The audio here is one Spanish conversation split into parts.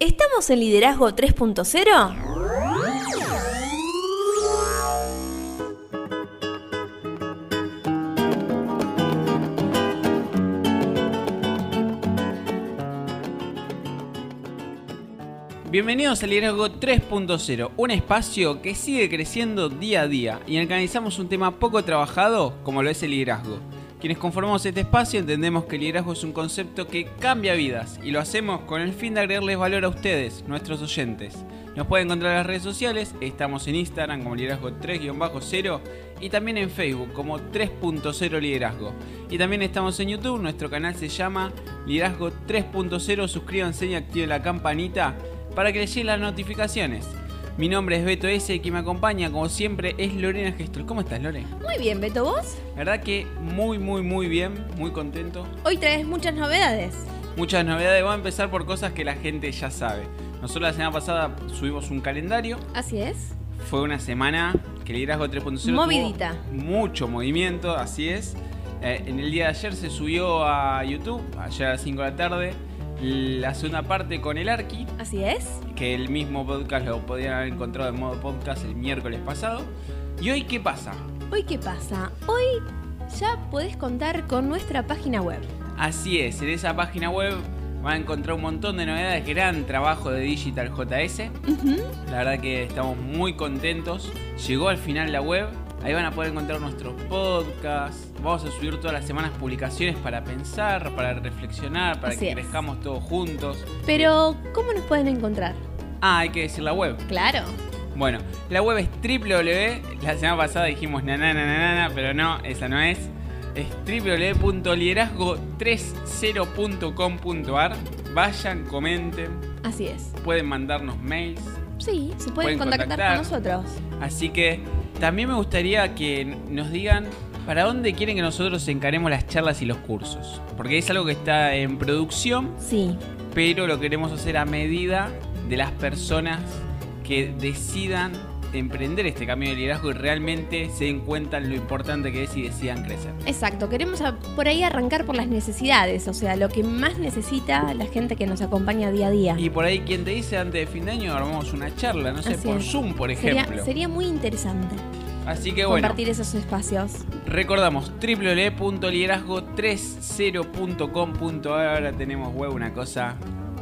¿Estamos en Liderazgo 3.0? Bienvenidos a Liderazgo 3.0, un espacio que sigue creciendo día a día y analizamos un tema poco trabajado como lo es el liderazgo. Quienes conformamos este espacio entendemos que el liderazgo es un concepto que cambia vidas y lo hacemos con el fin de agregarles valor a ustedes, nuestros oyentes. Nos pueden encontrar en las redes sociales, estamos en Instagram como liderazgo 3-0 y también en Facebook como 3.0 liderazgo. Y también estamos en YouTube, nuestro canal se llama Liderazgo 3.0, suscríbanse y activen la campanita para que les lleguen las notificaciones. Mi nombre es Beto S. quien me acompaña, como siempre, es Lorena Gestor. ¿Cómo estás, Lore? Muy bien, Beto, ¿vos? La verdad que muy, muy, muy bien, muy contento. Hoy traes muchas novedades. Muchas novedades. Voy a empezar por cosas que la gente ya sabe. Nosotros la semana pasada subimos un calendario. Así es. Fue una semana que el liderazgo 3.0 Movidita. tuvo mucho movimiento, así es. Eh, en el día de ayer se subió a YouTube, ayer a las 5 de la tarde, la segunda parte con el Arqui, Así es. que el mismo podcast lo podían haber encontrado en modo podcast el miércoles pasado. ¿Y hoy qué pasa? Hoy, ¿qué pasa? Hoy ya podés contar con nuestra página web. Así es, en esa página web van a encontrar un montón de novedades, gran trabajo de Digital JS. La verdad que estamos muy contentos. Llegó al final la web. Ahí van a poder encontrar nuestros podcasts. Vamos a subir todas las semanas publicaciones para pensar, para reflexionar, para Así que es. crezcamos todos juntos. Pero, ¿cómo nos pueden encontrar? Ah, hay que decir la web. Claro. Bueno, la web es www. La semana pasada dijimos nananana, pero no, esa no es. Es www.liderazgo30.com.ar. Vayan, comenten, Así es. pueden mandarnos mails. Sí, se pueden, Pueden contactar contactar. con nosotros. Así que también me gustaría que nos digan para dónde quieren que nosotros encaremos las charlas y los cursos. Porque es algo que está en producción, Sí. pero lo queremos hacer a medida de las personas que decidan emprender este camino de liderazgo y realmente se den cuenta lo importante que es y decidan crecer. Exacto, queremos a- por ahí arrancar por las necesidades, o sea, lo que más necesita la gente que nos acompaña día a día. Y por ahí, quien te dice antes de fin de año, armamos una charla, no sé, Así por es. Zoom, por sería, ejemplo. sería muy interesante Así que bueno. compartir esos espacios. Recordamos www.liderazgo30.com.ar. Ahora tenemos web, una cosa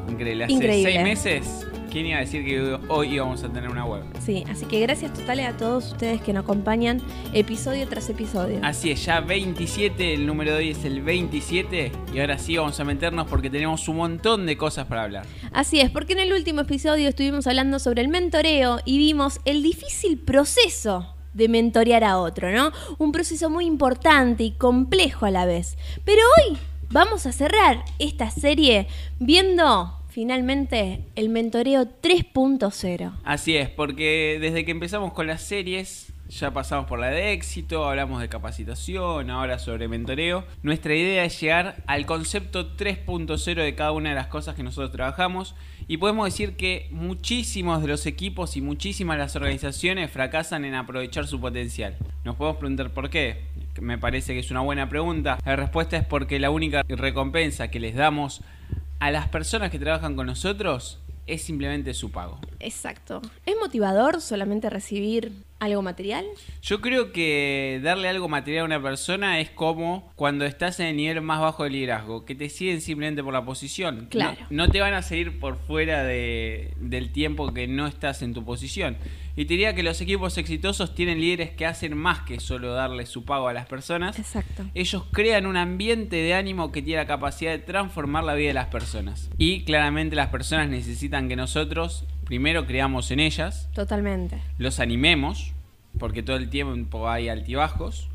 increíble. Hace Increíble. seis meses, ¿quién iba a decir que hoy íbamos a tener una web? Sí, así que gracias totales a todos ustedes que nos acompañan episodio tras episodio. Así es, ya 27, el número de hoy es el 27. Y ahora sí vamos a meternos porque tenemos un montón de cosas para hablar. Así es, porque en el último episodio estuvimos hablando sobre el mentoreo y vimos el difícil proceso de mentorear a otro, ¿no? Un proceso muy importante y complejo a la vez. Pero hoy vamos a cerrar esta serie viendo finalmente el mentoreo 3.0. Así es, porque desde que empezamos con las series, ya pasamos por la de éxito, hablamos de capacitación, ahora sobre mentoreo. Nuestra idea es llegar al concepto 3.0 de cada una de las cosas que nosotros trabajamos y podemos decir que muchísimos de los equipos y muchísimas de las organizaciones fracasan en aprovechar su potencial. Nos podemos preguntar por qué. Me parece que es una buena pregunta. La respuesta es porque la única recompensa que les damos a las personas que trabajan con nosotros es simplemente su pago. Exacto. ¿Es motivador solamente recibir algo material? Yo creo que darle algo material a una persona es como cuando estás en el nivel más bajo de liderazgo, que te siguen simplemente por la posición. Claro. No, no te van a seguir por fuera de- del tiempo que no estás en tu posición. Y te diría que los equipos exitosos tienen líderes que hacen más que solo darle su pago a las personas. Exacto. Ellos crean un ambiente de ánimo que tiene la capacidad de transformar la vida de las personas. Y claramente las personas necesitan que nosotros primero creamos en ellas, Totalmente. los animemos, porque todo el tiempo hay altibajos,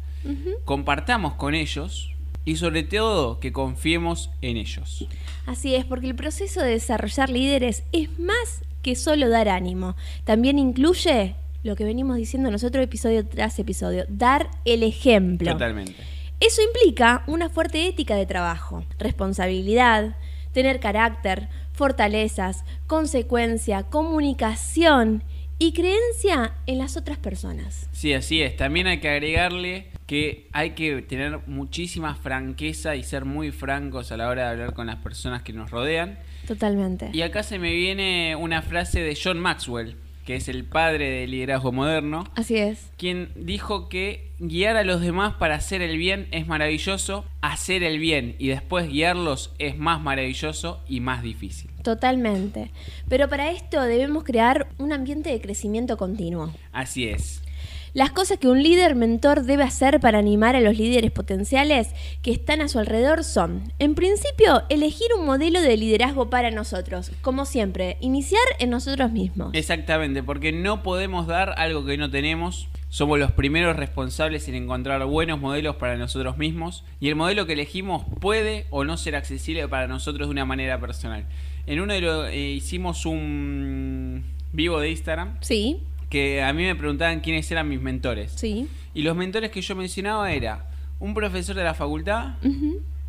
compartamos con ellos y sobre todo que confiemos en ellos. Así es, porque el proceso de desarrollar líderes es más que solo dar ánimo. También incluye lo que venimos diciendo nosotros episodio tras episodio, dar el ejemplo. Totalmente. Eso implica una fuerte ética de trabajo, responsabilidad, tener carácter, fortalezas, consecuencia, comunicación y creencia en las otras personas. Sí, así es. También hay que agregarle que hay que tener muchísima franqueza y ser muy francos a la hora de hablar con las personas que nos rodean. Totalmente. Y acá se me viene una frase de John Maxwell, que es el padre del liderazgo moderno, Así es. quien dijo que guiar a los demás para hacer el bien es maravilloso, hacer el bien y después guiarlos es más maravilloso y más difícil. Totalmente. Pero para esto debemos crear un ambiente de crecimiento continuo. Así es. Las cosas que un líder mentor debe hacer para animar a los líderes potenciales que están a su alrededor son, en principio, elegir un modelo de liderazgo para nosotros. Como siempre, iniciar en nosotros mismos. Exactamente, porque no podemos dar algo que no tenemos. Somos los primeros responsables en encontrar buenos modelos para nosotros mismos y el modelo que elegimos puede o no ser accesible para nosotros de una manera personal. En uno de los eh, hicimos un vivo de Instagram Sí, que a mí me preguntaban quiénes eran mis mentores. sí. Y los mentores que yo mencionaba era un profesor de la facultad,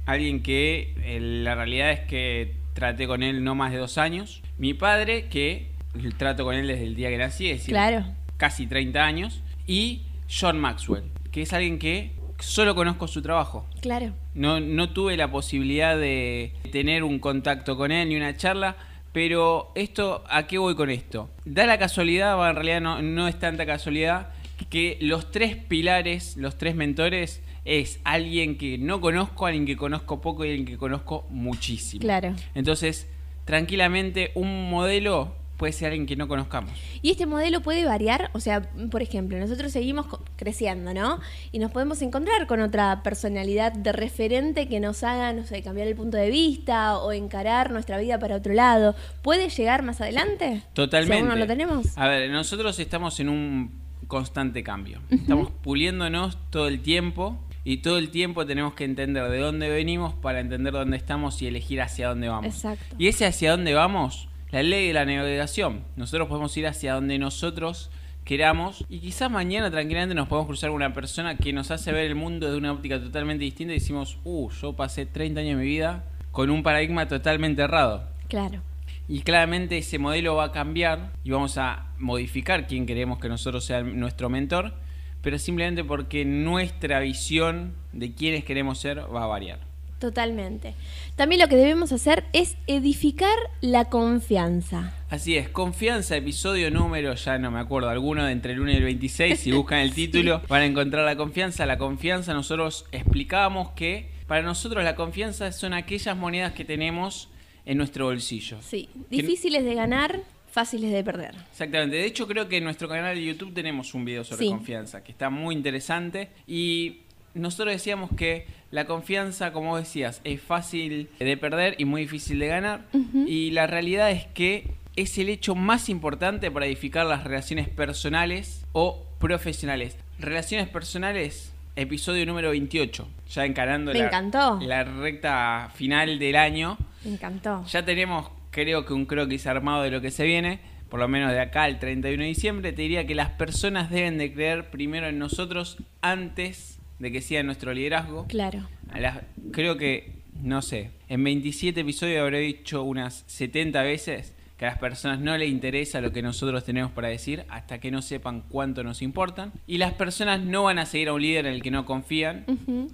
alguien que eh, la realidad es que traté con él no más de dos años. Mi padre, que trato con él desde el día que nací, es decir, Claro. casi 30 años. Y John Maxwell, que es alguien que solo conozco su trabajo. Claro. No, no tuve la posibilidad de tener un contacto con él ni una charla, pero esto, ¿a qué voy con esto? Da la casualidad, bueno, en realidad no, no es tanta casualidad, que los tres pilares, los tres mentores, es alguien que no conozco, alguien que conozco poco y alguien que conozco muchísimo. Claro. Entonces, tranquilamente, un modelo puede ser alguien que no conozcamos. Y este modelo puede variar, o sea, por ejemplo, nosotros seguimos creciendo, ¿no? Y nos podemos encontrar con otra personalidad de referente que nos haga, no sé, cambiar el punto de vista o encarar nuestra vida para otro lado. ¿Puede llegar más adelante? Totalmente. Si no lo tenemos. A ver, nosotros estamos en un constante cambio. Estamos puliéndonos todo el tiempo y todo el tiempo tenemos que entender de dónde venimos para entender dónde estamos y elegir hacia dónde vamos. Exacto. Y ese hacia dónde vamos, la ley de la navegación. Nosotros podemos ir hacia donde nosotros queramos y quizás mañana tranquilamente nos podemos cruzar con una persona que nos hace ver el mundo de una óptica totalmente distinta y decimos, uh, yo pasé 30 años de mi vida con un paradigma totalmente errado. Claro. Y claramente ese modelo va a cambiar y vamos a modificar quién queremos que nosotros sea nuestro mentor, pero simplemente porque nuestra visión de quiénes queremos ser va a variar. Totalmente. También lo que debemos hacer es edificar la confianza. Así es, confianza, episodio número, ya no me acuerdo, alguno de entre el 1 y el 26, si buscan el título van a encontrar la confianza. La confianza nosotros explicábamos que para nosotros la confianza son aquellas monedas que tenemos en nuestro bolsillo. Sí. Difíciles de ganar, fáciles de perder. Exactamente. De hecho, creo que en nuestro canal de YouTube tenemos un video sobre Sí. confianza, que está muy interesante. Y nosotros decíamos que la confianza, como decías, es fácil de perder y muy difícil de ganar. Y la realidad es que es el hecho más importante para edificar las relaciones personales o profesionales. Relaciones personales, episodio número 28. Ya encarando Me la, encantó. la recta final del año. Me encantó. Ya tenemos, creo que un croquis armado de lo que se viene, por lo menos de acá al 31 de diciembre. Te diría que las personas deben de creer primero en nosotros antes de que sea nuestro liderazgo. Claro. A las- creo que, no sé, en 27 episodios habré dicho unas 70 veces que a las personas no les interesa lo que nosotros tenemos para decir hasta que no sepan cuánto nos importan. Y las personas no van a seguir a un líder en el que no confían.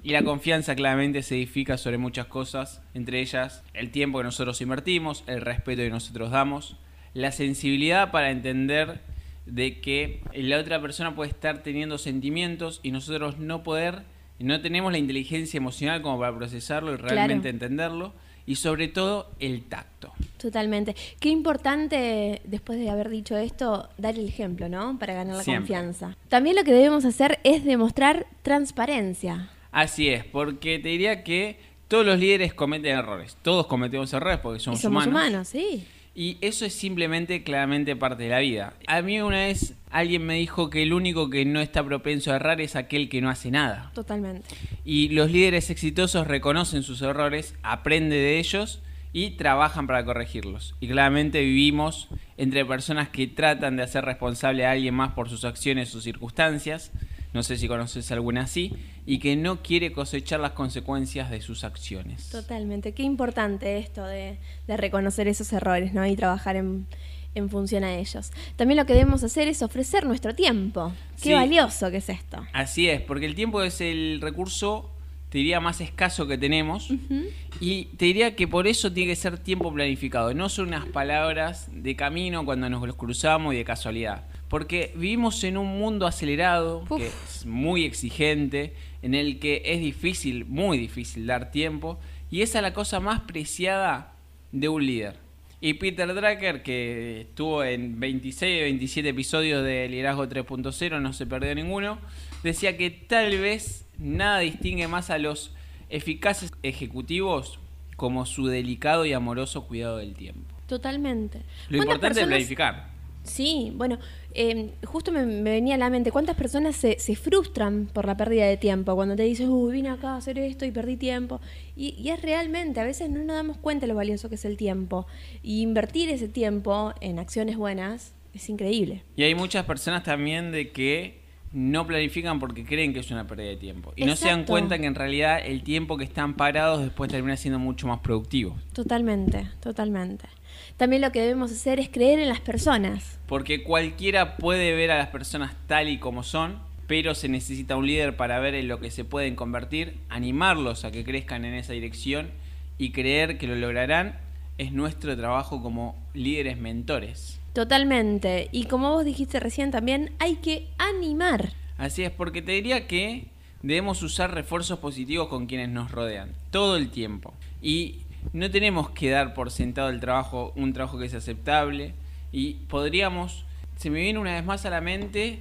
Y la confianza claramente se edifica sobre muchas cosas, entre ellas el tiempo que nosotros invertimos, el respeto que nosotros damos, la sensibilidad para entender de que la otra persona puede estar teniendo sentimientos y nosotros no poder, no tenemos la inteligencia emocional como para procesarlo y Claro. realmente entenderlo. Y sobre todo el tacto. Totalmente. Qué importante, después de haber dicho esto, dar el ejemplo, ¿no? Para ganar la Siempre. confianza. También lo que debemos hacer es demostrar transparencia. Así es, porque te diría que todos los líderes cometen errores. Todos cometemos errores porque Y somos, somos humanos. humanos, sí. Y eso es simplemente claramente parte de la vida. A mí una vez alguien me dijo que el único que no está propenso a errar es aquel que no hace nada. Totalmente. Y los líderes exitosos reconocen sus errores, aprenden de ellos y trabajan para corregirlos. Y claramente vivimos entre personas que tratan de hacer responsable a alguien más por sus acciones o circunstancias. No sé si conoces alguna así. Y que no quiere cosechar las consecuencias de sus acciones. Totalmente. Qué importante esto de, de reconocer esos errores, ¿no? Y trabajar en, en función a ellos. También lo que debemos hacer es ofrecer nuestro tiempo. Qué Sí. valioso que es esto. Así es, porque el tiempo es el recurso, te diría más escaso que tenemos. Y te diría que por eso tiene que ser tiempo planificado. No son unas palabras de camino cuando nos los cruzamos y de casualidad. Porque vivimos en un mundo acelerado, que es muy exigente, en el que es difícil, muy difícil dar tiempo. Y esa es la cosa más preciada de un líder. Y Peter Drucker, que estuvo en 26 o 27 episodios de Liderazgo 3.0, no se perdió ninguno, decía que tal vez nada distingue más a los eficaces ejecutivos como su delicado y amoroso cuidado del tiempo. Totalmente. Lo importante es planificar. Sí, bueno, em, justo me, venía a la mente cuántas personas se, se, frustran por la pérdida de tiempo cuando te dices, uy, vine acá a hacer esto y perdí tiempo. Y, y, es realmente, a veces no nos damos cuenta de lo valioso que es el tiempo. Y invertir ese tiempo en acciones buenas es increíble. Y hay muchas personas también de que no planifican porque creen que es una pérdida de tiempo. Y no se dan cuenta que en realidad el tiempo que están parados después termina siendo mucho más productivo. Totalmente, totalmente. También lo que debemos hacer es creer en las personas. Porque cualquiera puede ver a las personas tal y como son, pero se necesita un líder para ver en lo que se pueden convertir, animarlos a que crezcan en esa dirección y creer que lo lograrán es nuestro trabajo como líderes mentores. Totalmente. Y como vos dijiste recién también, hay que animar. Así es, porque te diría que debemos usar refuerzos positivos con quienes nos rodean, todo el tiempo. Y no tenemos que dar por sentado el trabajo, un trabajo que es aceptable. Y podríamos, se me viene una vez más a la mente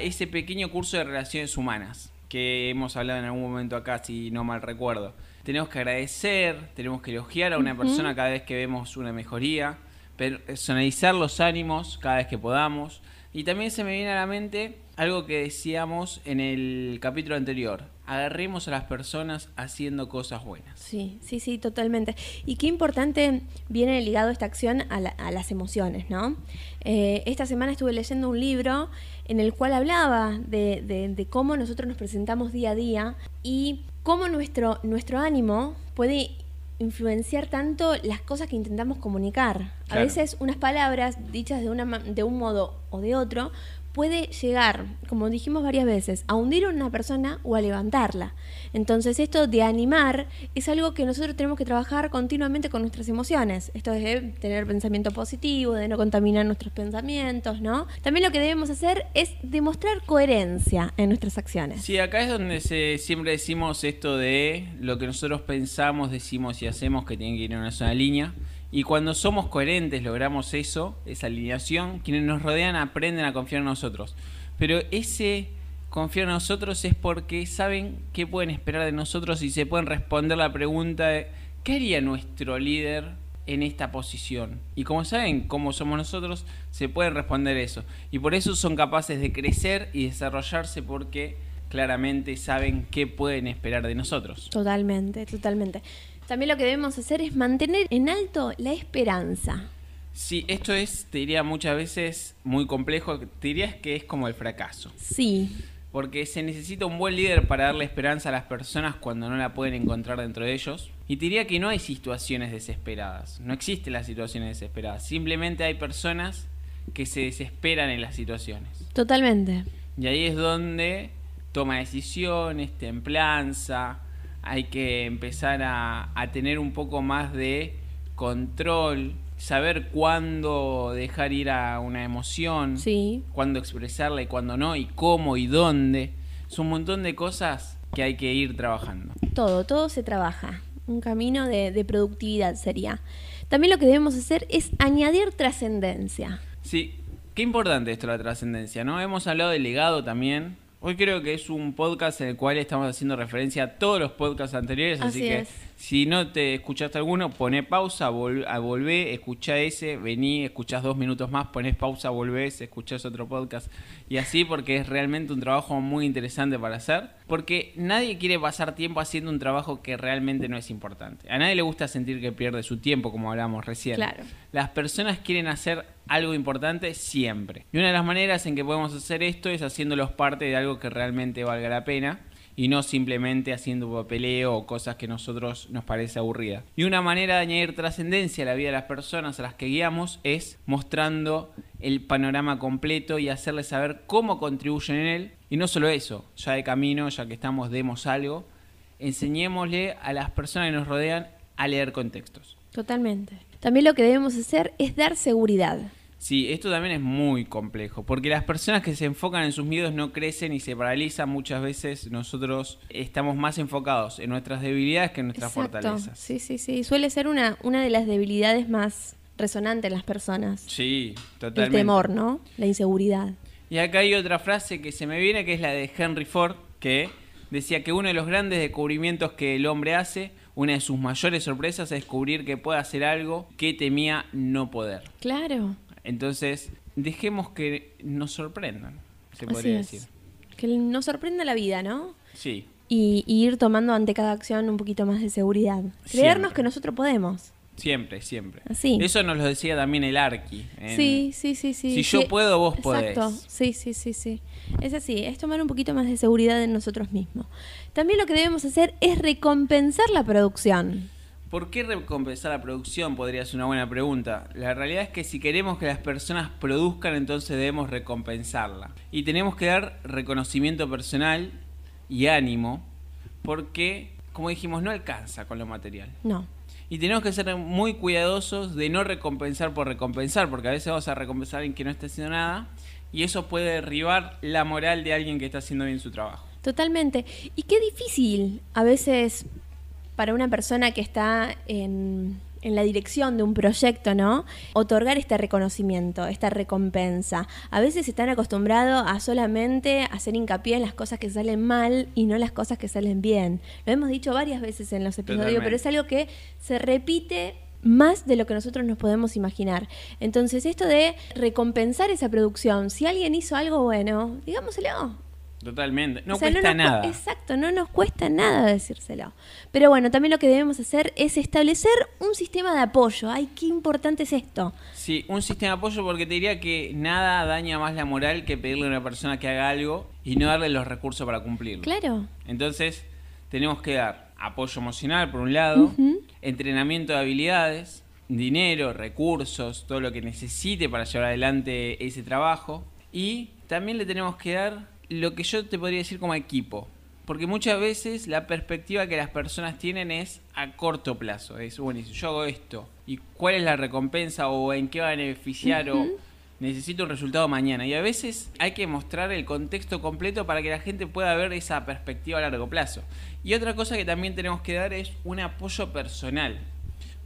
ese pequeño curso de relaciones humanas que hemos hablado en algún momento acá, si no mal recuerdo. Tenemos que agradecer, tenemos que elogiar a una persona cada vez que vemos una mejoría personalizar los ánimos cada vez que podamos. Y también se me viene a la mente algo que decíamos en el capítulo anterior. Agarremos a las personas haciendo cosas buenas. Sí, sí, sí, totalmente. Y qué importante viene ligado esta acción a, las emociones, ¿no? Eh, esta semana estuve leyendo un libro en el cual hablaba de, cómo nosotros nos presentamos día a día y cómo nuestro, nuestro ánimo puede influenciar tanto las cosas que intentamos comunicar. A veces unas palabras dichas de, una, de un modo o de otro puede llegar, como dijimos varias veces, a hundir a una persona o a levantarla. Entonces esto de animar es algo que nosotros tenemos que trabajar continuamente con nuestras emociones. Esto es de tener pensamiento positivo, de no contaminar nuestros pensamientos, ¿no? También lo que debemos hacer es demostrar coherencia en nuestras acciones. Sí, acá es donde se, siempre decimos esto de lo que nosotros pensamos, decimos y hacemos que tiene que ir en una sola línea. Y cuando somos coherentes, logramos eso, esa alineación, quienes nos rodean aprenden a confiar en nosotros. Pero ese confiar en nosotros es porque saben qué pueden esperar de nosotros y se pueden responder la pregunta de ¿qué haría nuestro líder en esta posición? Y como saben cómo somos nosotros, se pueden responder eso. Y por eso son capaces de crecer y desarrollarse porque claramente saben qué pueden esperar de nosotros. Totalmente, totalmente. También lo que debemos hacer es mantener en alto la esperanza. Sí, esto es, te diría muchas veces, muy complejo. Te dirías que es como el fracaso. Sí. Porque se necesita un buen líder para darle esperanza a las personas cuando no la pueden encontrar dentro de ellos. Y te diría que no hay situaciones desesperadas. No existen las situaciones desesperadas. Simplemente hay personas que se desesperan en las situaciones. Totalmente. Y ahí es donde toma decisiones, templanza, hay que empezar a, tener un poco más de control, saber cuándo dejar ir a una emoción, sí. cuándo expresarla y cuándo no, y cómo y dónde. Es un montón de cosas que hay que ir trabajando. Todo, todo se trabaja. Un camino de, de productividad sería. También lo que debemos hacer es añadir trascendencia. Sí, qué importante esto la trascendencia, ¿no? Hemos hablado de legado también, Hoy creo que es un podcast en el cual estamos haciendo referencia a todos los podcasts anteriores, así, que si no te escuchaste alguno, poné pausa, vol a volver, escuchá ese, vení, escuchás dos minutos más, ponés pausa, volvés, escuchás otro podcast y así porque es realmente un trabajo muy interesante para hacer, porque nadie quiere pasar tiempo haciendo un trabajo que realmente no es importante. A nadie le gusta sentir que pierde su tiempo, como hablamos recién. Claro. Las personas quieren hacer algo importante siempre. Y una de las maneras en que podemos hacer esto es haciéndolos parte de algo que realmente valga la pena y no simplemente haciendo papeleo o cosas que a nosotros nos parece aburrida. Y una manera de añadir trascendencia a la vida de las personas a las que guiamos es mostrando el panorama completo y hacerles saber cómo contribuyen en él. Y no solo eso, ya de camino, ya que estamos, demos algo, enseñémosle a las personas que nos rodean a leer contextos. Totalmente. También lo que debemos hacer es dar seguridad. Sí, esto también es muy complejo, porque las personas que se enfocan en sus miedos no crecen y se paralizan. Muchas veces nosotros estamos más enfocados en nuestras debilidades que en nuestras fortalezas. Sí, sí, sí. Suele ser una, una de las debilidades más resonantes en las personas. Sí, totalmente. El temor, ¿no? La inseguridad. Y acá hay otra frase que se me viene, que es la de Henry Ford, que decía que uno de los grandes descubrimientos que el hombre hace, una de sus mayores sorpresas es descubrir que puede hacer algo que temía no poder. Claro. Entonces, dejemos que nos sorprendan, se podría decir. Que nos sorprenda la vida, ¿no? Sí. Y, ir tomando ante cada acción un poquito más de seguridad. Creernos que nosotros podemos. Siempre, siempre. Así. Eso nos lo decía también el Arqui. Sí, sí, sí, sí. Si yo puedo, vos Exacto. Sí, sí, sí, sí. Es así, es tomar un poquito más de seguridad en nosotros mismos. También lo que debemos hacer es recompensar la producción. ¿Por qué recompensar la producción? Podría ser una buena pregunta. La realidad es que si queremos que las personas produzcan, entonces debemos recompensarla. Y tenemos que dar reconocimiento personal y ánimo, porque, como dijimos, no alcanza con lo material. No. Y tenemos que ser muy cuidadosos de no recompensar por recompensar, porque a veces vamos a recompensar a alguien que no está haciendo nada, y eso puede derribar la moral de alguien que está haciendo bien su trabajo. Totalmente. Y qué difícil a veces para una persona que está en, la dirección de un proyecto, ¿no? Otorgar este reconocimiento, esta recompensa. A veces están acostumbrados a solamente hacer hincapié en las cosas que salen mal y no las cosas que salen bien. Lo hemos dicho varias veces en los episodios, pero es algo que se repite más de lo que nosotros nos podemos imaginar. Entonces, esto de recompensar esa producción, si alguien hizo algo bueno, digámoselo, Totalmente. No cuesta nada. Exacto, no nos cuesta nada decírselo. Pero bueno, también lo que debemos hacer es establecer un sistema de apoyo. Ay, qué importante es esto. Sí, un sistema de apoyo porque te diría que nada daña más la moral que pedirle a una persona que haga algo y no darle los recursos para cumplirlo. Claro. Entonces, tenemos que dar apoyo emocional por un lado, entrenamiento de habilidades, dinero, recursos, todo lo que necesite para llevar adelante ese trabajo. Y también le tenemos que dar lo que yo te podría decir como equipo. Porque muchas veces la perspectiva que las personas tienen es a corto plazo. Es, bueno, yo hago esto. ¿Y cuál es la recompensa? ¿O en qué va a beneficiar? ¿O necesito un resultado mañana? Y a veces hay que mostrar el contexto completo para que la gente pueda ver esa perspectiva a largo plazo. Y otra cosa que también tenemos que dar es un apoyo personal.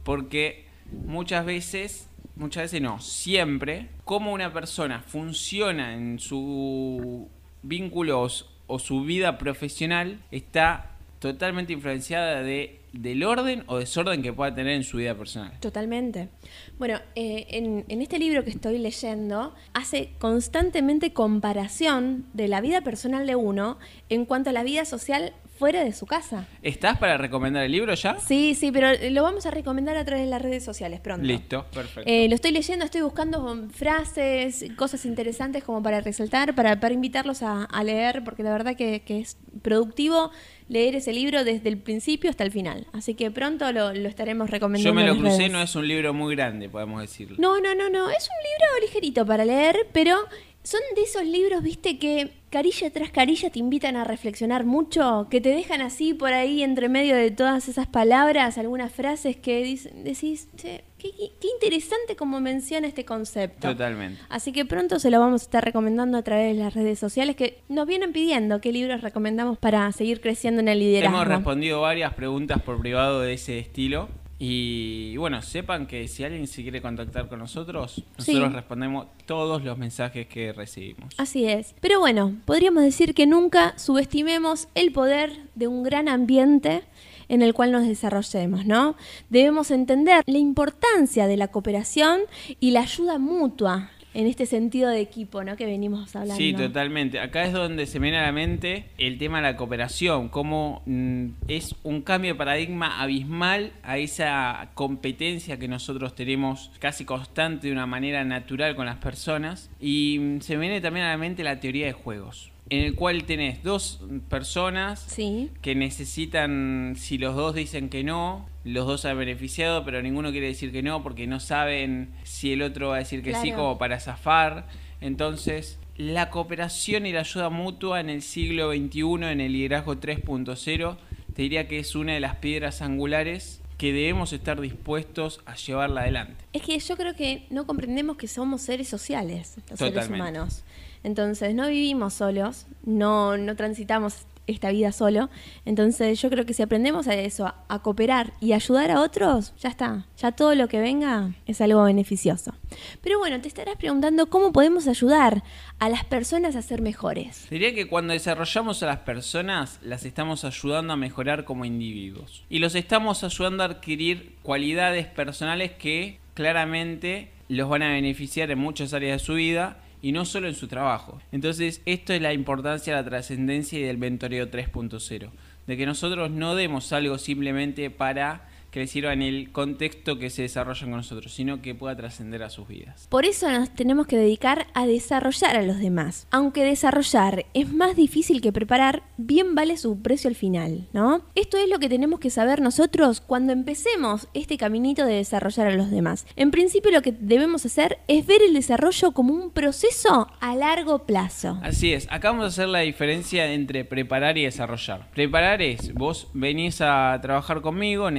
Porque muchas veces muchas veces no, siempre, cómo una persona funciona en su vínculos o su vida profesional está totalmente influenciada de, del orden o desorden que pueda tener en su vida personal. Totalmente. Bueno, eh, en, en, este libro que estoy leyendo, hace constantemente comparación de la vida personal de uno en cuanto a la vida social fuera de su casa. ¿Estás para recomendar el libro ya? Sí, sí, pero lo vamos a recomendar a través de las redes sociales pronto. Listo, perfecto. Eh, lo estoy leyendo, estoy buscando frases, cosas interesantes como para resaltar, para, para invitarlos a, leer, porque la verdad que, es productivo leer ese libro desde el principio hasta el final. Así que pronto lo, estaremos recomendando. Yo me lo crucé, no es un libro muy grande, podemos decirlo. No, no, no, no. Es un libro ligerito para leer, pero son de esos libros, viste, que carilla tras carilla te invitan a reflexionar mucho, que te dejan así por ahí entre medio de todas esas palabras, algunas frases que decís, che, qué, interesante como menciona este concepto. Totalmente. Así que pronto se lo vamos a estar recomendando a través de las redes sociales que nos vienen pidiendo qué libros recomendamos para seguir creciendo en el liderazgo. Hemos respondido varias preguntas por privado de ese estilo. Y bueno, sepan que si alguien se quiere contactar con nosotros, nosotros respondemos todos los mensajes que recibimos. Así es. Pero bueno, podríamos decir que nunca subestimemos el poder de un gran ambiente en el cual nos desarrollemos, ¿no? Debemos entender la importancia de la cooperación y la ayuda mutua en este sentido de equipo, ¿no? Que venimos hablando. Sí, totalmente. Acá es donde se viene a la mente el tema de la cooperación, cómo mm, es un cambio de paradigma abismal a esa competencia que nosotros tenemos casi constante de una manera natural con las personas. Y mm, se viene también a la mente la teoría de juegos en el cual tenés dos personas que necesitan, si los dos dicen que no, los dos han beneficiado, pero ninguno quiere decir que no porque no saben si el otro va a decir que sí como para zafar. Entonces, la cooperación y la ayuda mutua en el siglo XXI, en el liderazgo 3.0, te diría que es una de las piedras angulares que debemos estar dispuestos a llevarla adelante. Es que yo creo que no comprendemos que somos seres sociales, los seres humanos. Entonces, no vivimos solos, no, no transitamos esta vida solo. Entonces, yo creo que si aprendemos a eso, a, cooperar y ayudar a otros, ya está. Ya todo lo que venga es algo beneficioso. Pero bueno, te estarás preguntando cómo podemos ayudar a las personas a ser mejores. Diría que cuando desarrollamos a las personas, las estamos ayudando a mejorar como individuos. Y los estamos ayudando a adquirir cualidades personales que claramente los van a beneficiar en muchas áreas de su vida y no solo en su trabajo. Entonces, esto es la importancia de la trascendencia y del mentoreo 3.0. De que nosotros no demos algo simplemente para que les sirva en el contexto que se desarrollan con nosotros, sino que pueda trascender a sus vidas. Por eso nos tenemos que dedicar a desarrollar a los demás. Aunque desarrollar es más difícil que preparar, bien vale su precio al final, ¿no? Esto es lo que tenemos que saber nosotros cuando empecemos este caminito de desarrollar a los demás. En principio lo que debemos hacer es ver el desarrollo como un proceso a largo plazo. Así es, acá vamos a hacer la diferencia entre preparar y desarrollar. Preparar es, vos venís a trabajar conmigo,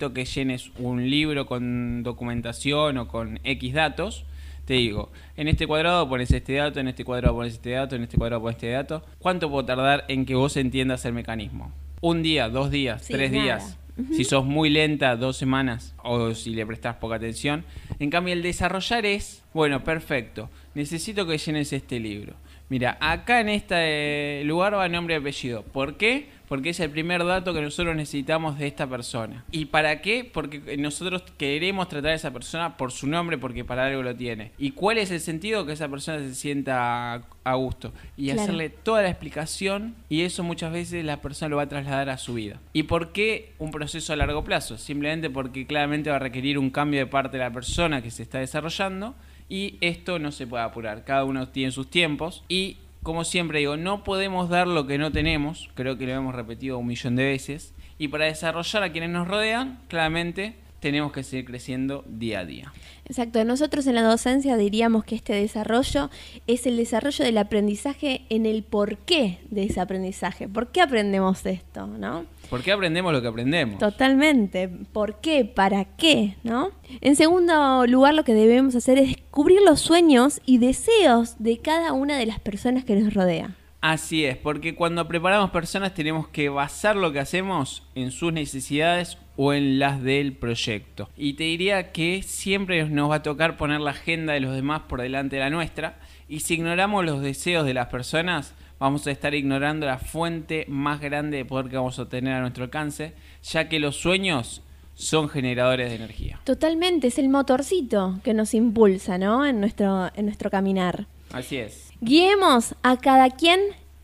necesito que llenes un libro con documentación o con X datos. Te digo, en este cuadrado pones este dato, en este cuadrado pones este dato, en este cuadrado pones este dato. ¿Cuánto puedo tardar en que vos entiendas el mecanismo? Un día, dos días, Sí, tres nada. días. Si sos muy lenta, dos semanas, o si le prestás poca atención. En cambio, el desarrollar es, bueno, perfecto, necesito que llenes este libro. Mira, acá en este lugar va nombre y apellido. ¿Por qué? Porque es el primer dato que nosotros necesitamos de esta persona. ¿Y para qué? Porque nosotros queremos tratar a esa persona por su nombre, porque para algo lo tiene. ¿Y cuál es el sentido que esa persona se sienta a gusto? Y Claro. hacerle toda la explicación y eso muchas veces la persona lo va a trasladar a su vida. ¿Y por qué un proceso a largo plazo? Simplemente porque claramente va a requerir un cambio de parte de la persona que se está desarrollando y esto no se puede apurar. Cada uno tiene sus tiempos y como siempre digo, no podemos dar lo que no tenemos, creo que lo hemos repetido un millón de veces, y para desarrollar a quienes nos rodean, claramente tenemos que seguir creciendo día a día. Exacto, nosotros en la docencia diríamos que este desarrollo es el desarrollo del aprendizaje en el porqué de ese aprendizaje. ¿Por qué aprendemos esto, no? ¿Por qué aprendemos lo que aprendemos? Totalmente. ¿Por qué? ¿Para qué? ¿No? En segundo lugar, lo que debemos hacer es descubrir los sueños y deseos de cada una de las personas que nos rodea. Así es, porque cuando preparamos personas tenemos que basar lo que hacemos en sus necesidades o en las del proyecto. Y te diría que siempre nos va a tocar poner la agenda de los demás por delante de la nuestra. Y si ignoramos los deseos de las personas, vamos a estar ignorando la fuente más grande de poder que vamos a tener a nuestro alcance, ya que los sueños son generadores de energía. Totalmente, es el motorcito que nos impulsa, ¿no? En nuestro, en nuestro caminar. Así es. Guiemos a cada quien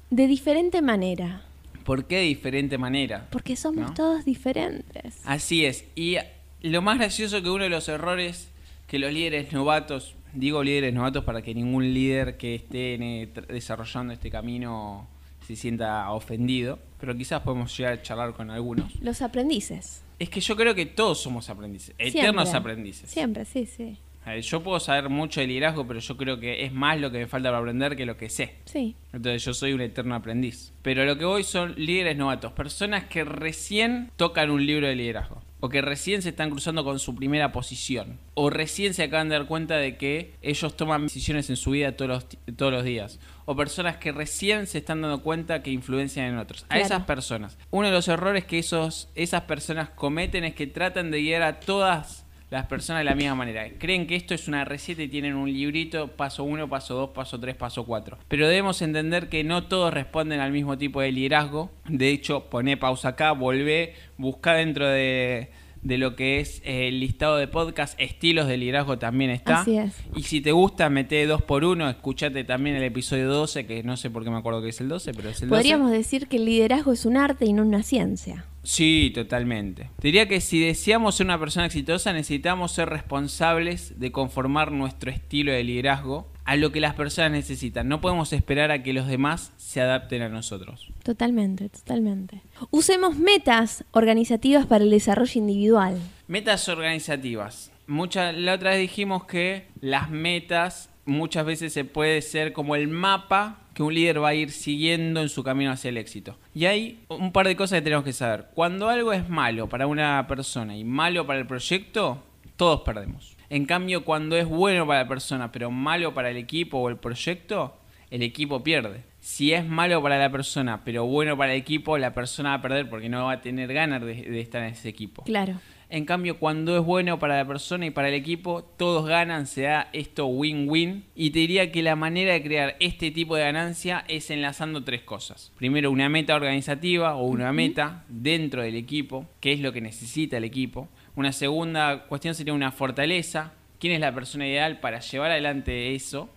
de diferente manera, ¿Por qué de diferente manera? porque somos ¿No? todos diferentes. Así es. Y lo más gracioso que uno de los errores que los líderes novatos, digo líderes novatos para que ningún líder que esté eh, desarrollando este camino se sienta ofendido, pero quizás podemos llegar a charlar con algunos. Los aprendices. Es que yo creo que todos somos aprendices, eternos Siempre. aprendices. Siempre, sí, sí. Eh, Yo puedo saber mucho de liderazgo, pero yo creo que es más lo que me falta para aprender que lo que sé. Sí, Entonces yo soy un eterno aprendiz. Pero lo que voy son líderes novatos, personas que recién tocan un libro de liderazgo. O que recién se están cruzando con su primera posición. O recién se acaban de dar cuenta de que ellos toman decisiones en su vida todos los, todos los días. O personas que recién se están dando cuenta que influencian en otros. A esas personas. Uno de los errores que esos, esas personas cometen es que tratan de guiar a todas las personas de la misma manera. Creen que esto es una receta y tienen un librito, paso 1, paso 2, paso 3, paso 4. Pero debemos entender que no todos responden al mismo tipo de liderazgo. De hecho, poné pausa acá, volvé, busca dentro de, de lo que es eh, el listado de podcast, estilos de liderazgo también está. Así es. Y si te gusta, mete 2 por 1 escuchate también el episodio 12, que no sé por qué me acuerdo que es el 12, pero es el 12. Podríamos decir que el liderazgo es un arte y no una ciencia. Sí, totalmente. Te diría que si deseamos ser una persona exitosa, necesitamos ser responsables de conformar nuestro estilo de liderazgo a lo que las personas necesitan. No podemos esperar a que los demás se adapten a nosotros. Totalmente, totalmente. Usemos metas organizativas para el desarrollo individual. Metas organizativas. Mucha, la otra vez dijimos que las metas muchas veces se puede ser como el mapa que un líder va a ir siguiendo en su camino hacia el éxito. Y hay un par de cosas que tenemos que saber. Cuando algo es malo para una persona y malo para el proyecto, todos perdemos. En cambio, cuando es bueno para la persona, pero malo para el equipo o el proyecto, el equipo pierde. Si es malo para la persona, pero bueno para el equipo, la persona va a perder porque no va a tener ganas de, de estar en ese equipo. Claro. En cambio, cuando es bueno para la persona y para el equipo, todos ganan, se da esto win-win. Y te diría que la manera de crear este tipo de ganancia es enlazando tres cosas. Primero, una meta organizativa o una meta dentro del equipo, que es lo que necesita el equipo. Una segunda cuestión sería una fortaleza. ¿Quién es la persona ideal para llevar adelante eso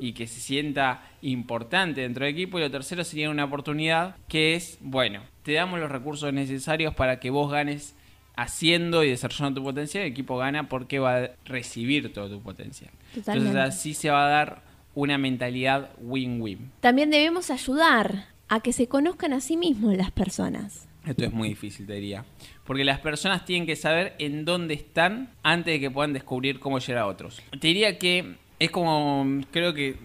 y que se sienta importante dentro del equipo? Y lo tercero sería una oportunidad que es, bueno, te damos los recursos necesarios para que vos ganes haciendo y desarrollando tu potencial, el equipo gana porque va a recibir todo tu potencial. Totalmente. Entonces así se va a dar una mentalidad win-win. También debemos ayudar a que se conozcan a sí mismos las personas. Esto es muy difícil, te diría. Porque las personas tienen que saber en dónde están antes de que puedan descubrir cómo llegar a otros. Te diría que es como, creo que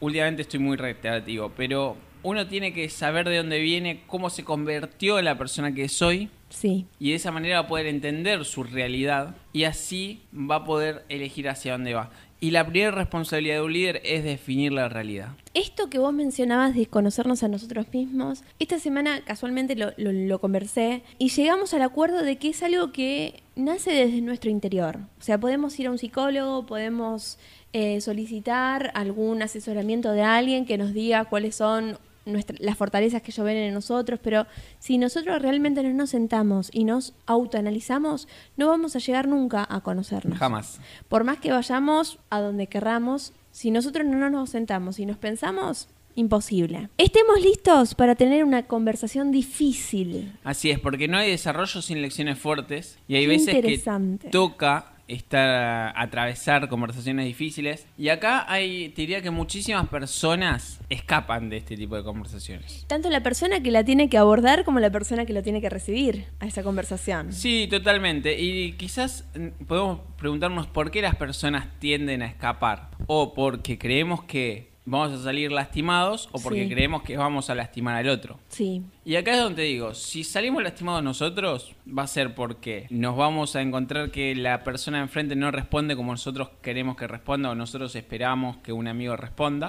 últimamente estoy muy reiterativo, pero uno tiene que saber de dónde viene, cómo se convirtió en la persona que soy Sí, y de esa manera va a poder entender su realidad y así va a poder elegir hacia dónde va. Y la primera responsabilidad de un líder es definir la realidad. Esto que vos mencionabas de conocernos a nosotros mismos, esta semana casualmente lo, lo- lo conversé y llegamos al acuerdo de que es algo que nace desde nuestro interior. O sea, podemos ir a un psicólogo, podemos eh, solicitar algún asesoramiento de alguien que nos diga cuáles son nuestra- las fortalezas que ellos ven en nosotros, pero si nosotros realmente no nos sentamos y nos autoanalizamos, no vamos a llegar nunca a conocernos. Jamás. Por más que vayamos a donde querramos, si nosotros no nos sentamos y nos pensamos, imposible. Estemos listos para tener una conversación difícil. Así es, porque no hay desarrollo sin lecciones fuertes y hay Qué veces que toca estar atravesar conversaciones difíciles y acá hay te diría que muchísimas personas escapan de este tipo de conversaciones. Tanto la persona que la tiene que abordar como la persona que lo tiene que recibir a esa conversación. Sí, totalmente. Y quizás mm, podemos preguntarnos por qué las personas tienden a escapar. O porque creemos que vamos a salir lastimados o porque Sí. creemos que vamos a lastimar al otro. Sí, Y acá es donde digo, si salimos lastimados nosotros, va a ser porque nos vamos a encontrar que la persona de enfrente no responde como nosotros queremos que responda o nosotros esperamos que un amigo responda.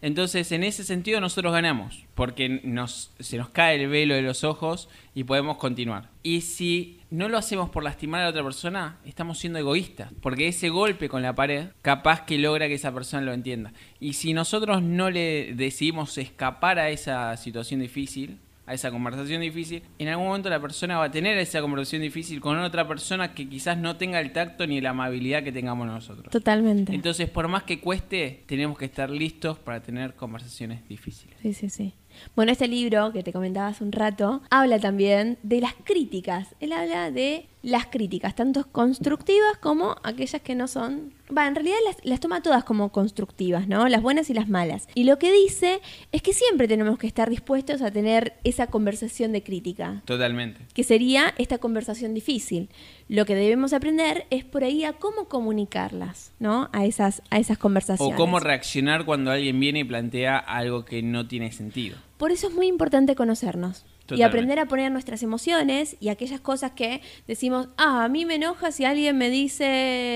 Entonces, en ese sentido, nosotros ganamos, porque nos, se nos cae el velo de los ojos y podemos continuar. Y si no lo hacemos por lastimar a la otra persona, estamos siendo egoístas, porque ese golpe con la pared capaz que logra que esa persona lo entienda. Y si nosotros no le decidimos escapar a esa situación difícil, a esa conversación difícil, en algún momento la persona va a tener esa conversación difícil con otra persona que quizás no tenga el tacto ni la amabilidad que tengamos nosotros. totalmente. Entonces, por más que cueste, tenemos que estar listos para tener conversaciones difíciles. Sí, sí, sí. Bueno, este libro que te comentaba hace un rato habla también de las críticas. Él habla de las críticas, tanto constructivas como aquellas que no son... Va, en realidad las, las toma todas como constructivas, ¿no? Las buenas y las malas. Y lo que dice es que siempre tenemos que estar dispuestos a tener esa conversación de crítica, Totalmente. que sería esta conversación difícil. Lo que debemos aprender es por ahí a cómo comunicarlas, ¿no? A esas, a esas O conversaciones. cómo reaccionar cuando alguien viene y plantea algo que no tiene sentido. Por eso es muy importante conocernos y aprender a poner nuestras emociones y aquellas cosas que decimos, ah, a mí me enoja si alguien me dice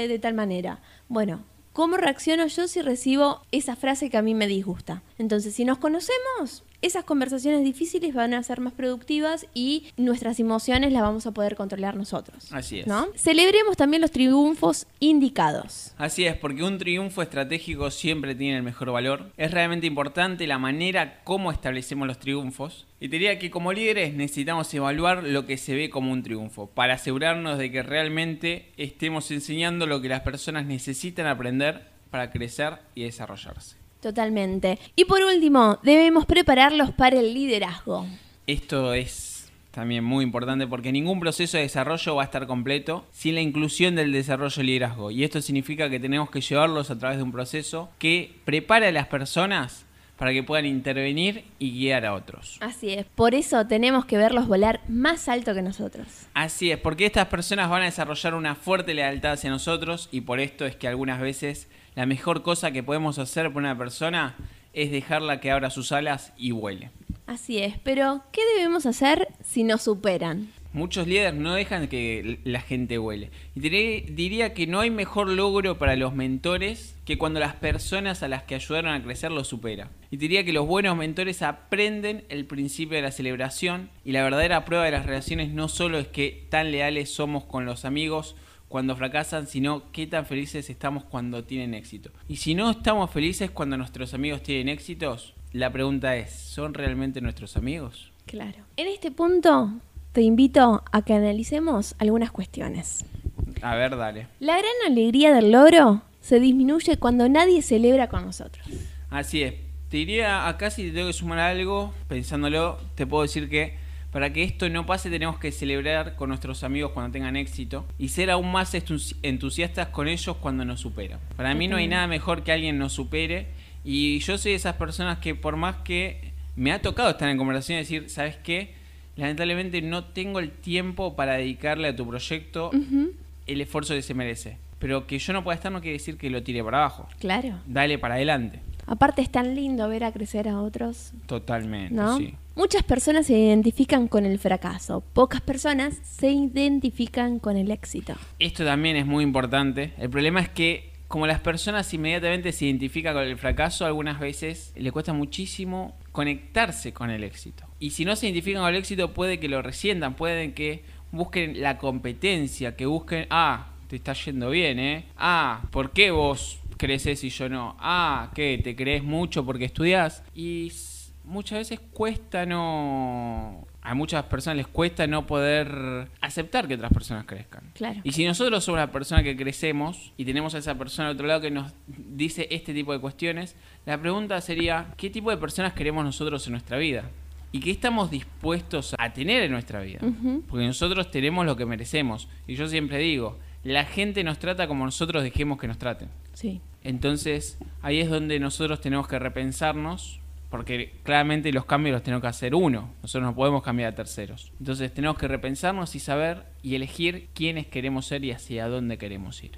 de tal manera. Bueno, ¿cómo reacciono yo si recibo esa frase que a mí me disgusta? Entonces, si nos conocemos, esas conversaciones difíciles van a ser más productivas y nuestras emociones las vamos a poder controlar nosotros. Así es. ¿no? Celebremos también los triunfos indicados. Así es, porque un triunfo estratégico siempre tiene el mejor valor. Es realmente importante la manera como establecemos los triunfos. Y te diría que como líderes necesitamos evaluar lo que se ve como un triunfo, para asegurarnos de que realmente estemos enseñando lo que las personas necesitan aprender para crecer y desarrollarse. Totalmente. Y por último, debemos prepararlos para el liderazgo. Esto es también muy importante porque ningún proceso de desarrollo va a estar completo sin la inclusión del desarrollo del liderazgo. Y esto significa que tenemos que llevarlos a través de un proceso que prepare a las personas para que puedan intervenir y guiar a otros. Así es. Por eso tenemos que verlos volar más alto que nosotros. Así es, porque estas personas van a desarrollar una fuerte lealtad hacia nosotros y por esto es que algunas veces la mejor cosa que podemos hacer por una persona es dejarla que abra sus alas y vuele. Así es, pero ¿qué debemos hacer si nos superan? Muchos líderes no dejan que la gente huele. Y diría que no hay mejor logro para los mentores que cuando las personas a las que ayudaron a crecer lo supera. Y diría que los buenos mentores aprenden el principio de la celebración y la verdadera prueba de las relaciones no solo es que tan leales somos con los amigos cuando fracasan, sino qué tan felices estamos cuando tienen éxito. Y si no estamos felices cuando nuestros amigos tienen éxitos, la pregunta es, ¿son realmente nuestros amigos? Claro. En este punto te invito a que analicemos algunas cuestiones. A ver, dale. La gran alegría del logro se disminuye cuando nadie celebra con nosotros. Así es. Te diría acá si te tengo que sumar algo, pensándolo, te puedo decir que para que esto no pase tenemos que celebrar con nuestros amigos cuando tengan éxito y ser aún más entusiastas con ellos cuando nos superan. Para mí no hay nada mejor que alguien nos supere y yo soy de esas personas que por más que me ha tocado estar en conversación y decir, ¿sabes qué? lamentablemente no tengo el tiempo para dedicarle a tu proyecto el esfuerzo que se merece. Pero que yo no pueda estar no quiere decir que lo tire para abajo. Claro. Dale para adelante. Aparte es tan lindo ver a crecer a otros. Totalmente, sí. Muchas personas se identifican con el fracaso, pocas personas se identifican con el éxito. Esto también es muy importante. El problema es que como las personas inmediatamente se identifican con el fracaso, algunas veces le cuesta muchísimo conectarse con el éxito. Y si no se identifican con el éxito, puede que lo resientan, pueden que busquen la competencia, que busquen, ah, te está yendo bien, ¿eh? Ah, ¿por qué vos creces y yo no? Ah, ¿qué? ¿Te crees mucho porque estudias? Y muchas veces cuesta no a muchas personas les cuesta no poder aceptar que otras personas crezcan. Claro. Y si nosotros somos la persona que crecemos y tenemos a esa persona al otro lado que nos dice este tipo de cuestiones, la pregunta sería, ¿qué tipo de personas queremos nosotros en nuestra vida? ¿Y qué estamos dispuestos a tener en nuestra vida? Porque nosotros tenemos lo que merecemos. Y yo siempre digo, la gente nos trata como nosotros dejemos que nos traten. Sí. Entonces, ahí es donde nosotros tenemos que repensarnos porque claramente los cambios los tenemos que hacer uno, nosotros no podemos cambiar a terceros. Entonces tenemos que repensarnos y saber y elegir quiénes queremos ser y hacia dónde queremos ir.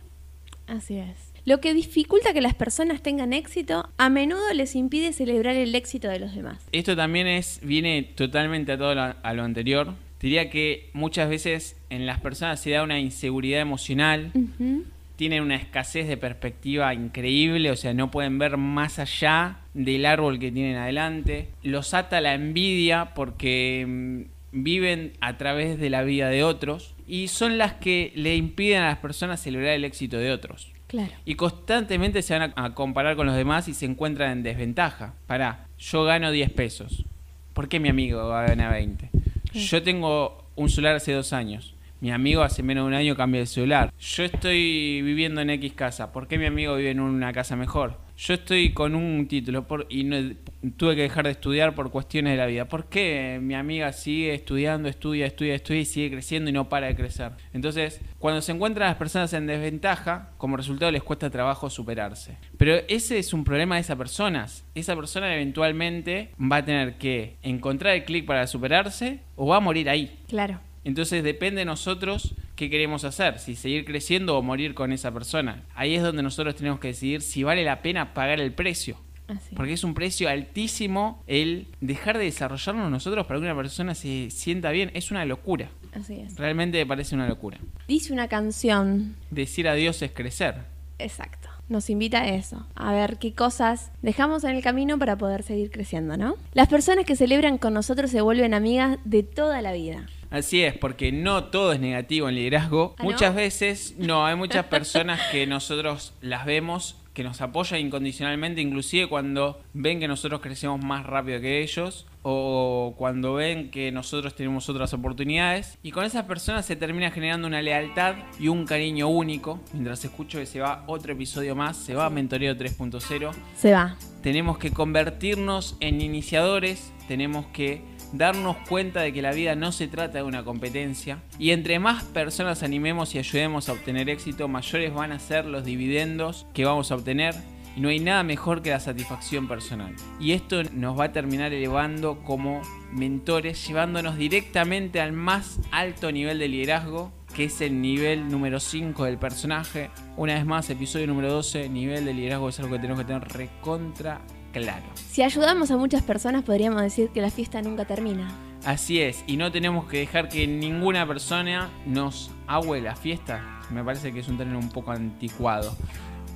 Así es. Lo que dificulta que las personas tengan éxito, a menudo les impide celebrar el éxito de los demás. Esto también es, viene totalmente a todo a lo anterior. Diría que muchas veces en las personas se da una inseguridad emocional, tienen una escasez de perspectiva increíble, o sea, no pueden ver más allá del árbol que tienen adelante. Los ata la envidia porque mm, viven a través de la vida de otros y son las que le impiden a las personas celebrar el éxito de otros. Claro. Y constantemente se van a, comparar con los demás y se encuentran en desventaja. Pará, yo gano 10 pesos. ¿Por qué mi amigo va a ganar 20? Yo tengo un celular hace dos años. Mi amigo hace menos de un año cambió de celular. Yo estoy viviendo en X casa. ¿Por qué mi amigo vive en una casa mejor? Yo estoy con un título por, y no, tuve que dejar de estudiar por cuestiones de la vida. ¿Por qué mi amiga sigue estudiando, estudia, estudia, estudia y sigue creciendo y no para de crecer? Entonces, cuando se encuentran las personas en desventaja, como resultado les cuesta trabajo superarse. Pero ese es un problema de esas personas. Esa persona eventualmente va a tener que encontrar el clic para superarse o va a morir ahí. Claro. Entonces depende de nosotros qué queremos hacer, si seguir creciendo o morir con esa persona. Ahí es donde nosotros tenemos que decidir si vale la pena pagar el precio. Porque es un precio altísimo el dejar de desarrollarnos nosotros para que una persona se sienta bien. Es una locura. Así es. Realmente me parece una locura. Dice una canción. Decir adiós es crecer. Exacto. Nos invita a eso, a ver qué cosas dejamos en el camino para poder seguir creciendo, ¿no? Las personas que celebran con nosotros se vuelven amigas de toda la vida. Así es, porque no todo es negativo en liderazgo. ¿Ah, muchas veces, no, hay muchas personas que nosotros las vemos que nos apoyan incondicionalmente, inclusive cuando ven que nosotros crecemos más rápido que ellos o cuando ven que nosotros tenemos otras oportunidades. Y con esas personas se termina generando una lealtad y un cariño único. Mientras escucho que se va otro episodio más, se va Mentoreo 3.0. Se va. Tenemos que convertirnos en iniciadores, tenemos que darnos cuenta de que la vida no se trata de una competencia y entre más personas animemos y ayudemos a obtener éxito, mayores van a ser los dividendos que vamos a obtener y no hay nada mejor que la satisfacción personal. Y esto nos va a terminar elevando como mentores, llevándonos directamente al más alto nivel de liderazgo que es el nivel número 5 del personaje. Una vez más, episodio número 12, nivel de liderazgo es algo que tenemos que tener recontra claro. Si ayudamos a muchas personas, podríamos decir que la fiesta nunca termina. Así es, y no tenemos que dejar que ninguna persona nos agüe la fiesta. Me parece que es un término un poco anticuado.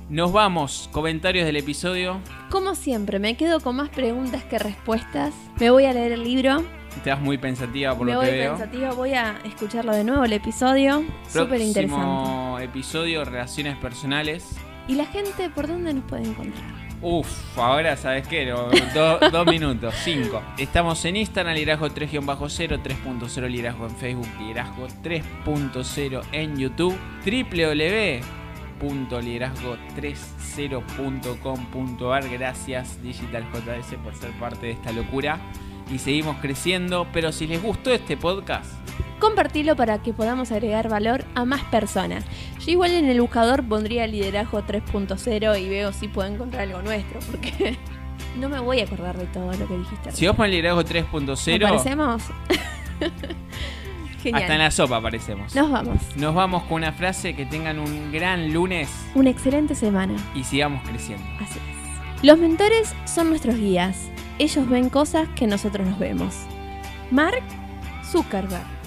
Nos vamos, comentarios del episodio. Como siempre, me quedo con más preguntas que respuestas. Me voy a leer el libro. Te das muy pensativa por me lo voy que veo. pensativa, voy a escucharlo de nuevo el episodio. Súper interesante. Episodio, relaciones personales. ¿Y la gente por dónde nos puede encontrar? Uf, ahora sabes qué, do- dos minutos, cinco. Estamos en Instagram, liderazgo 3-0, 3.0 liderazgo en Facebook, liderazgo 3.0 en YouTube, www.liderazgo30.com.ar. Gracias Digital JS por ser parte de esta locura. Y seguimos creciendo, pero si les gustó este podcast, Compartilo para que podamos agregar valor a más personas. Yo igual en el buscador pondría liderazgo 3.0 y veo si puedo encontrar algo nuestro, porque no me voy a acordar de todo lo que dijiste. si vos pones liderazgo ¿Nos 3.0, parecemos? Genial. hasta en la sopa aparecemos. Nos vamos. Nos vamos con una frase que tengan un gran lunes Una excelente semana. y sigamos creciendo. Así es. Los mentores son nuestros guías. Ellos ven cosas que nosotros nos vemos. Mark Zuckerberg.